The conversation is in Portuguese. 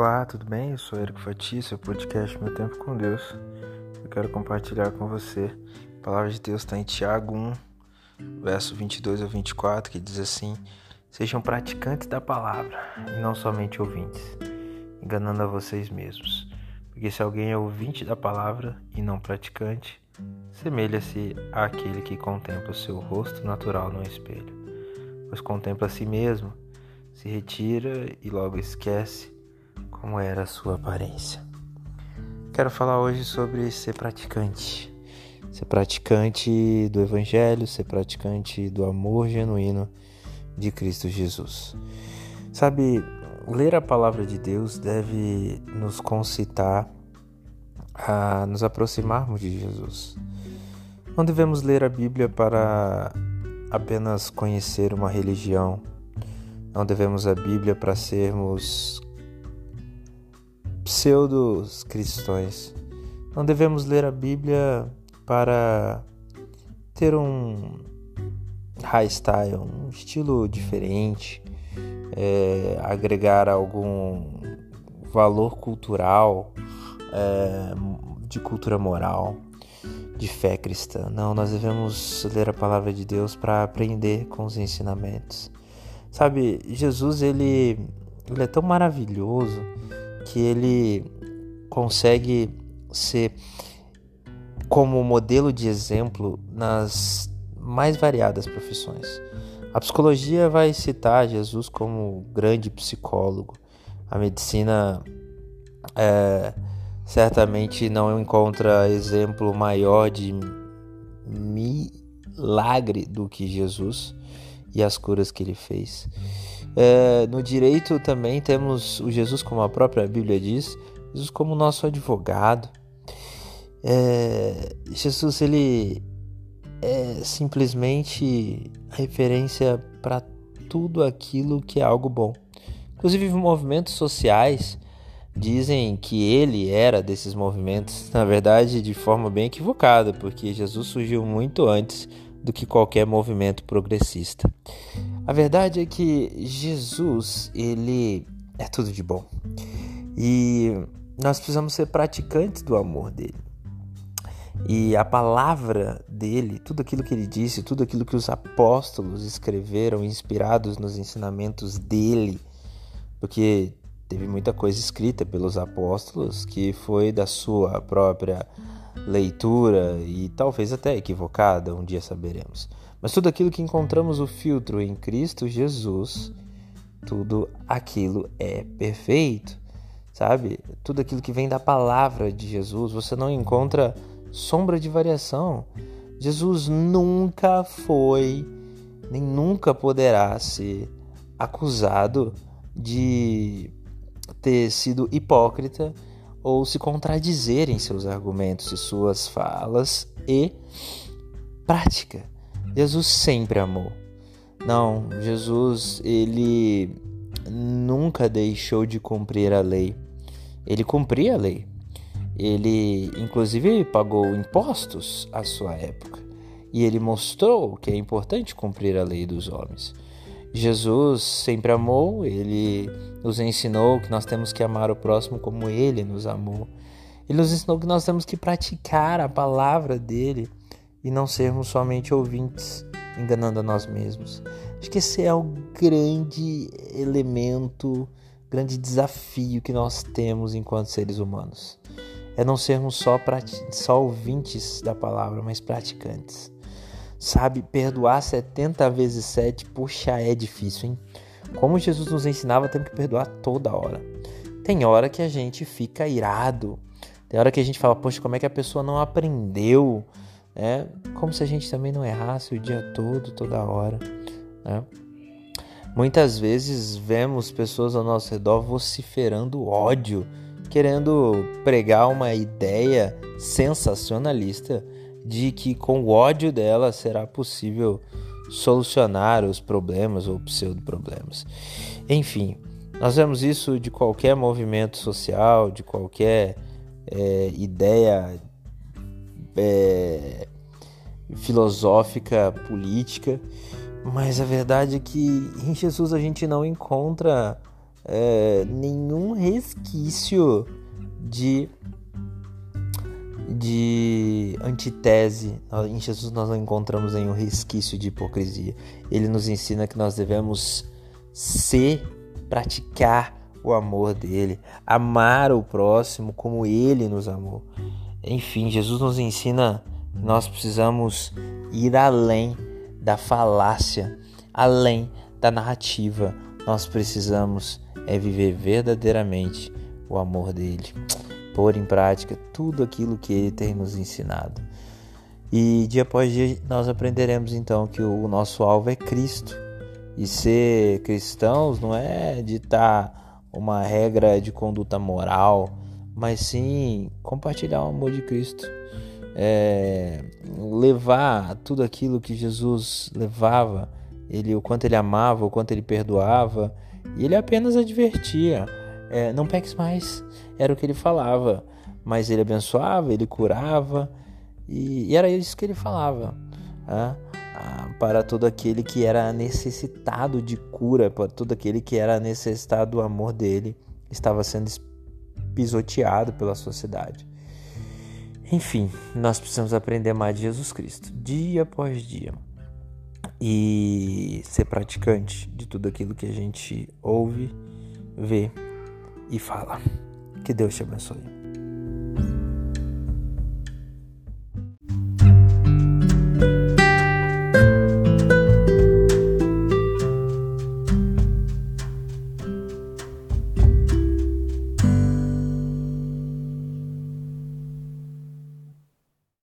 Olá, tudo bem? Eu sou Eric Fati, seu podcast Meu Tempo com Deus. Eu quero compartilhar com você. A palavra de Deus está em Tiago 1, verso 22 a 24, que diz assim: Sejam praticantes da palavra e não somente ouvintes, enganando a vocês mesmos. Porque se alguém é ouvinte da palavra e não praticante, semelha-se àquele que contempla o seu rosto natural no espelho, pois contempla a si mesmo, se retira e logo esquece como era a sua aparência. Quero falar hoje sobre ser praticante. Ser praticante do Evangelho, ser praticante do amor genuíno de Cristo Jesus. Sabe, ler a palavra de Deus deve nos concitar a nos aproximarmos de Jesus. Não devemos ler a Bíblia para apenas conhecer uma religião. Não devemos a Bíblia para sermos pseudos cristãos. Não devemos ler a Bíblia para ter um high style, um estilo diferente, é, agregar algum valor cultural, é, de cultura moral, de fé cristã. Não, nós devemos ler a palavra de Deus para aprender com os ensinamentos. Sabe, Jesus ele, ele é tão maravilhoso que ele consegue ser como modelo de exemplo nas mais variadas profissões. A psicologia vai citar Jesus como grande psicólogo. A medicina é, certamente não encontra exemplo maior de milagre do que Jesus e as curas que ele fez. É, no direito também temos o Jesus, como a própria Bíblia diz, Jesus como nosso advogado. É, Jesus ele é simplesmente a referência para tudo aquilo que é algo bom. Inclusive movimentos sociais dizem que ele era desses movimentos, na verdade de forma bem equivocada, porque Jesus surgiu muito antes do que qualquer movimento progressista. A verdade é que Jesus, ele é tudo de bom. E nós precisamos ser praticantes do amor dele. E a palavra dele, tudo aquilo que ele disse, tudo aquilo que os apóstolos escreveram, inspirados nos ensinamentos dele, porque teve muita coisa escrita pelos apóstolos que foi da sua própria leitura e talvez até equivocada, um dia saberemos. Mas tudo aquilo que encontramos o filtro em Cristo Jesus, tudo aquilo é perfeito, sabe? Tudo aquilo que vem da palavra de Jesus, você não encontra sombra de variação. Jesus nunca foi, nem nunca poderá ser acusado de ter sido hipócrita ou se contradizer em seus argumentos e suas falas e prática. Jesus sempre amou. Não, Jesus, ele nunca deixou de cumprir a lei. Ele cumpria a lei. Ele, inclusive, pagou impostos à sua época. E ele mostrou que é importante cumprir a lei dos homens. Jesus sempre amou, ele nos ensinou que nós temos que amar o próximo como ele nos amou. Ele nos ensinou que nós temos que praticar a palavra dele e não sermos somente ouvintes, enganando a nós mesmos. Acho que esse é o grande elemento, grande desafio que nós temos enquanto seres humanos. É não sermos só, só ouvintes da palavra, mas praticantes. Sabe, perdoar 70 vezes 7, puxa, é difícil, hein? Como Jesus nos ensinava, temos que perdoar toda hora. Tem hora que a gente fica irado, tem hora que a gente fala, poxa, como é que a pessoa não aprendeu? É como se a gente também não errasse o dia todo, toda hora. Né? Muitas vezes vemos pessoas ao nosso redor vociferando ódio, querendo pregar uma ideia sensacionalista de que com o ódio dela será possível solucionar os problemas ou pseudo-problemas. Enfim, nós vemos isso de qualquer movimento social, de qualquer é, ideia é, filosófica, política, mas a verdade é que em Jesus a gente não encontra é, nenhum resquício de de antitese. Em Jesus nós não encontramos nenhum resquício de hipocrisia. Ele nos ensina que nós devemos ser, praticar o amor dele, amar o próximo como ele nos amou. Enfim, Jesus nos ensina que nós precisamos ir além da falácia, além da narrativa. Nós precisamos é viver verdadeiramente o amor dele, pôr em prática tudo aquilo que ele tem nos ensinado. E dia após dia nós aprenderemos então que o nosso alvo é Cristo. E ser cristãos não é ditar uma regra de conduta moral, mas sim compartilhar o amor de Cristo. É, levar tudo aquilo que Jesus levava, ele o quanto ele amava, o quanto ele perdoava, e ele apenas advertia: é, não peques mais, era o que ele falava. Mas ele abençoava, ele curava, e, e era isso que ele falava. Né? para todo aquele que era necessitado de cura, para todo aquele que era necessitado do amor dele, estava sendo pisoteado pela sociedade. Enfim, nós precisamos aprender mais de Jesus Cristo, dia após dia, e ser praticante de tudo aquilo que a gente ouve, vê e fala. Que Deus te abençoe.